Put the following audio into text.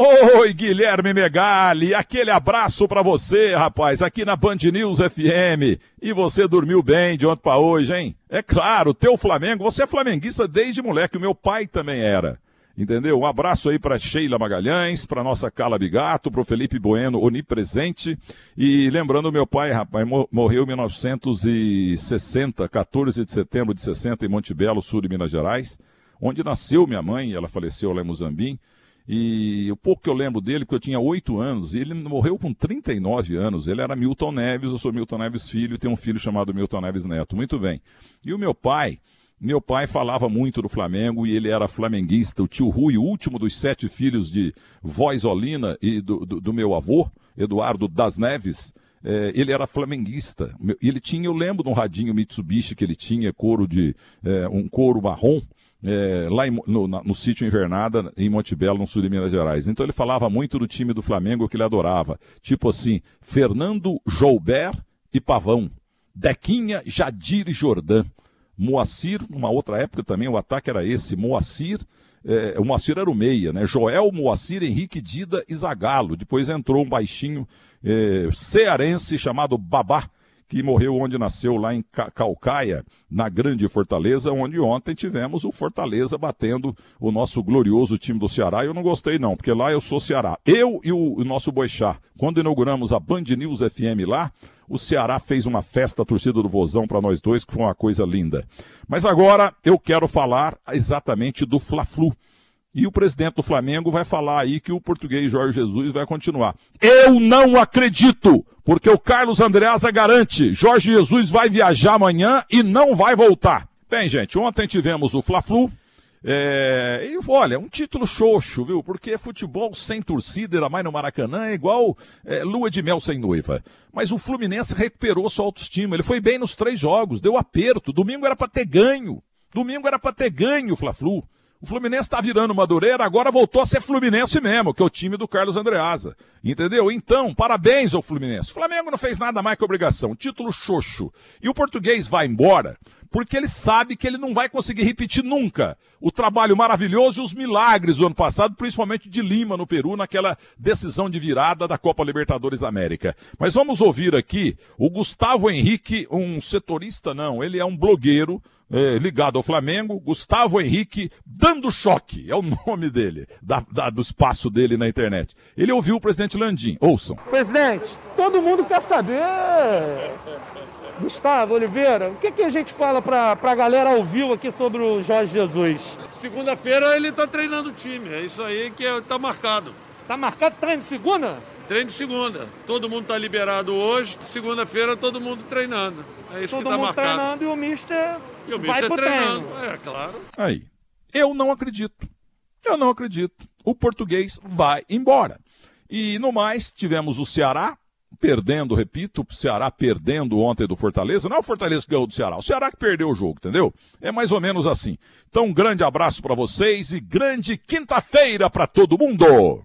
Oi, Guilherme Megali, aquele abraço para você, rapaz, aqui na Band News FM. E você dormiu bem de ontem para hoje, hein? É claro, teu Flamengo, você é flamenguista desde moleque, o meu pai também era. Entendeu? Um abraço aí para Sheila Magalhães, para nossa Carla Bigato, para o Felipe Bueno, onipresente. E lembrando, meu pai, rapaz, morreu em 1960, 14 de setembro de 60, em Montebello, sul de Minas Gerais, onde nasceu minha mãe, ela faleceu lá em Muzambim. E o pouco que eu lembro dele, porque eu tinha oito anos, e ele morreu com 39 anos. Ele era Milton Neves, eu sou Milton Neves filho, tenho um filho chamado Milton Neves Neto. Muito bem. E o meu pai, meu pai falava muito do Flamengo e ele era flamenguista. O tio Rui, o último dos sete filhos de Voz Olina e do, do, do meu avô, Eduardo das Neves, é, ele era flamenguista. Ele tinha, eu lembro de um radinho Mitsubishi que ele tinha, couro de é, um couro marrom, é, lá em, no, no, no, sítio Invernada, em Montebello, no sul de Minas Gerais. Então ele falava muito do time do Flamengo que ele adorava. Tipo assim, Fernando Joubert e Pavão. Dequinha, Jadir e Jordan. Moacir, numa outra época também o ataque era esse, Moacir, é, o Moacir era o meia, né? Joel, Moacir, Henrique Dida e Zagalo. Depois entrou um baixinho é, cearense chamado Babá, que morreu onde nasceu, lá em Calcaia, na Grande Fortaleza, onde ontem tivemos o Fortaleza batendo o nosso glorioso time do Ceará. Eu não gostei não, porque lá eu sou Ceará. Eu e o, o nosso Boixá, quando inauguramos a Band News FM lá, o Ceará fez uma festa, a torcida do Vozão para nós dois, que foi uma coisa linda. Mas agora eu quero falar exatamente do Fla-Flu. E o presidente do Flamengo vai falar aí que o português Jorge Jesus vai continuar. Eu não acredito, porque o Carlos Andreasa garante, Jorge Jesus vai viajar amanhã e não vai voltar. Bem, gente, ontem tivemos o Fla-Flu, é, e olha, um título xoxo, viu? Porque futebol sem torcida, ainda mais no Maracanã, é igual é, lua de mel sem noiva. Mas o Fluminense recuperou sua autoestima. Ele foi bem nos três jogos, deu aperto. Domingo era para ter ganho. Domingo era para ter ganho o Fla-Flu. O Fluminense está virando Madureira, agora voltou a ser Fluminense mesmo, que é o time do Carlos Andreasa. Entendeu? Então, parabéns ao Fluminense. O Flamengo não fez nada mais que obrigação. Título xoxo. E o português vai embora porque ele sabe que ele não vai conseguir repetir nunca o trabalho maravilhoso e os milagres do ano passado, principalmente de Lima, no Peru, naquela decisão de virada da Copa Libertadores da América. Mas vamos ouvir aqui o Gustavo Henrique, um setorista, não, ele é um blogueiro. É, ligado ao Flamengo, Gustavo Henrique dando choque, é o nome dele, da, da, do espaço dele na internet. Ele ouviu o presidente Landim, ouçam. Presidente, todo mundo quer saber Gustavo Oliveira, o que, que a gente fala para a galera ao vivo aqui sobre o Jorge Jesus? Segunda-feira ele está treinando o time, é isso aí que está é, marcado. Está marcado treino de segunda? Treino de segunda. Todo mundo está liberado hoje, segunda-feira todo mundo treinando. É isso todo que está marcado. Todo mundo treinando e o Mister, e o mister vai treinando. treino. É, claro. Aí. Eu não acredito. Eu não acredito. O português vai embora. E no mais, tivemos o Ceará, perdendo, repito, o Ceará perdendo ontem do Fortaleza. Não é o Fortaleza que ganhou do Ceará, o Ceará que perdeu o jogo, entendeu? É mais ou menos assim. Então, um grande abraço para vocês e grande quinta-feira para todo mundo.